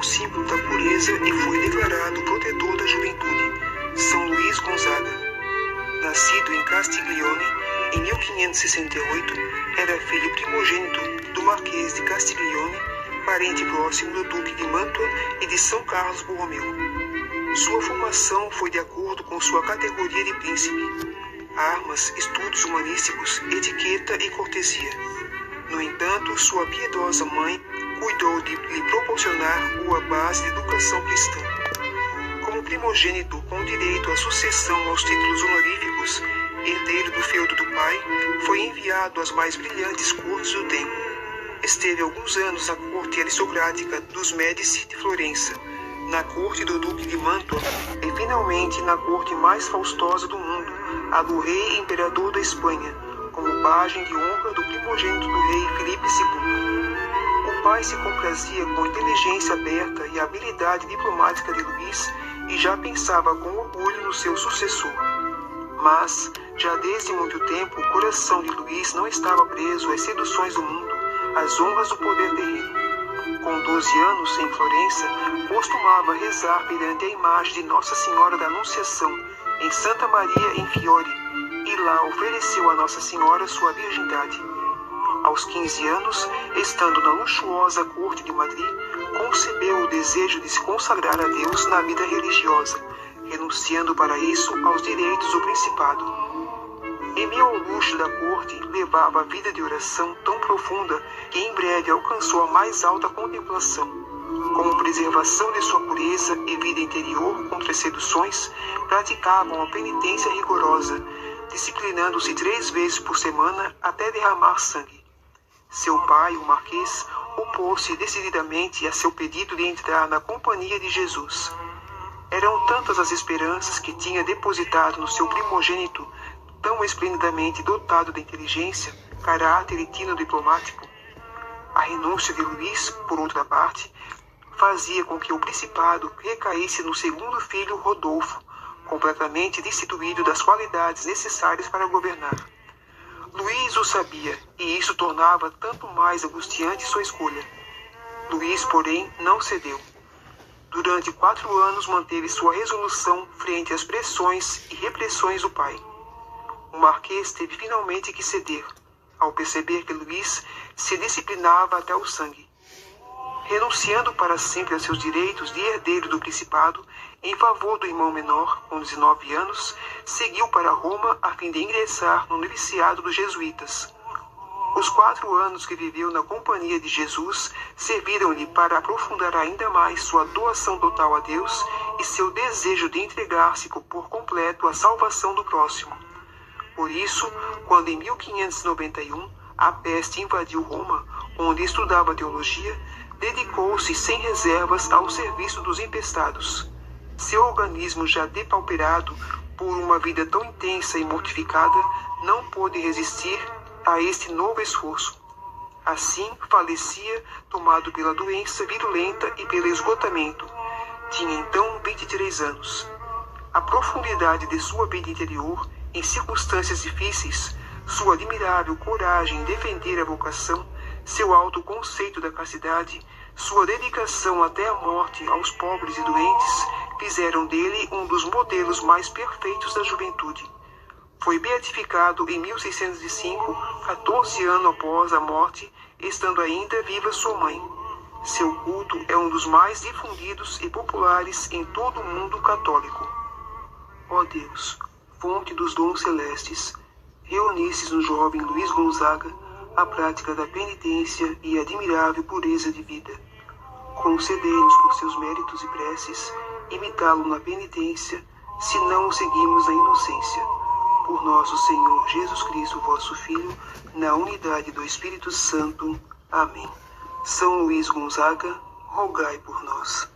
o símbolo da pureza e foi declarado protetor da juventude. São Luís Gonzaga. Nascido em Castiglione em 1568, era filho primogênito do Marquês de Castiglione, parente próximo do Duque de Mantua e de São Carlos Borromeu. Sua formação foi de acordo com sua categoria de príncipe: armas, estudos humanísticos, etiqueta e cortesia. No entanto, sua piedosa mãe cuidou de lhe proporcionar uma base de educação cristã. Como primogênito com direito à sucessão aos títulos honoríficos, herdeiro do feudo do pai, foi enviado às mais brilhantes cortes do tempo. Esteve alguns anos na corte aristocrática dos Médici de Florença, na corte do Duque de Mantua e finalmente na corte mais faustosa do mundo, a do rei imperador da Espanha, como pajem de honra do primogênito do rei Felipe II. Pai se comprazia com a inteligência aberta e a habilidade diplomática de Luís e já pensava com orgulho no seu sucessor. Mas, já desde muito tempo, o coração de Luís não estava preso às seduções do mundo, às honras do poder terreno. Com 12 anos, em Florença, costumava rezar perante a imagem de Nossa Senhora da Anunciação, em Santa Maria em Fiore, e lá ofereceu a Nossa Senhora sua virgindade. Aos 15 anos, estando na luxuosa corte de Madrid, concebeu o desejo de se consagrar a Deus na vida religiosa, renunciando para isso aos direitos do principado. Em meio ao luxo da corte, levava a vida de oração tão profunda que em breve alcançou a mais alta contemplação. Como preservação de sua pureza e vida interior contra as seduções, praticavam a penitência rigorosa, disciplinando-se três vezes por semana até derramar sangue. Seu pai, o Marquês, opôs-se decididamente a seu pedido de entrar na companhia de Jesus. Eram tantas as esperanças que tinha depositado no seu primogênito, tão esplendidamente dotado de inteligência, caráter e tino diplomático. A renúncia de Luís, por outra parte, fazia com que o principado recaísse no segundo filho Rodolfo, completamente destituído das qualidades necessárias para governar. Luís o sabia, e isso tornava tanto mais angustiante sua escolha. Luís, porém, não cedeu. Durante quatro anos manteve sua resolução frente às pressões e repressões do pai. O marquês teve finalmente que ceder, ao perceber que Luís se disciplinava até o sangue. Renunciando para sempre a seus direitos de herdeiro do principado, em favor do irmão menor, com 19 anos, seguiu para Roma a fim de ingressar no noviciado dos jesuítas. Os quatro anos que viveu na companhia de Jesus serviram-lhe para aprofundar ainda mais sua doação total a Deus e seu desejo de entregar-se por completo à salvação do próximo. Por isso, quando em 1591 a peste invadiu Roma, onde estudava teologia, dedicou-se sem reservas ao serviço dos empestados. Seu organismo já depauperado por uma vida tão intensa e mortificada, não pôde resistir a este novo esforço. Assim, falecia, tomado pela doença virulenta e pelo esgotamento. Tinha então 23 anos. A profundidade de sua vida interior em circunstâncias difíceis, sua admirável coragem em defender a vocação, seu alto conceito da castidade, sua dedicação até a morte aos pobres e doentes, fizeram dele um dos modelos mais perfeitos da juventude. Foi beatificado em 1605, 14 anos após a morte, estando ainda viva sua mãe. Seu culto é um dos mais difundidos e populares em todo o mundo católico. Ó oh Deus, fonte dos dons celestes, reunisses no jovem Luiz Gonzaga a prática da penitência e a admirável pureza de vida. Concedei-nos por seus méritos e preces imitá-lo na penitência, se não o seguimos na inocência. Por nosso Senhor Jesus Cristo, vosso Filho, na unidade do Espírito Santo. Amém. São Luís Gonzaga, rogai por nós.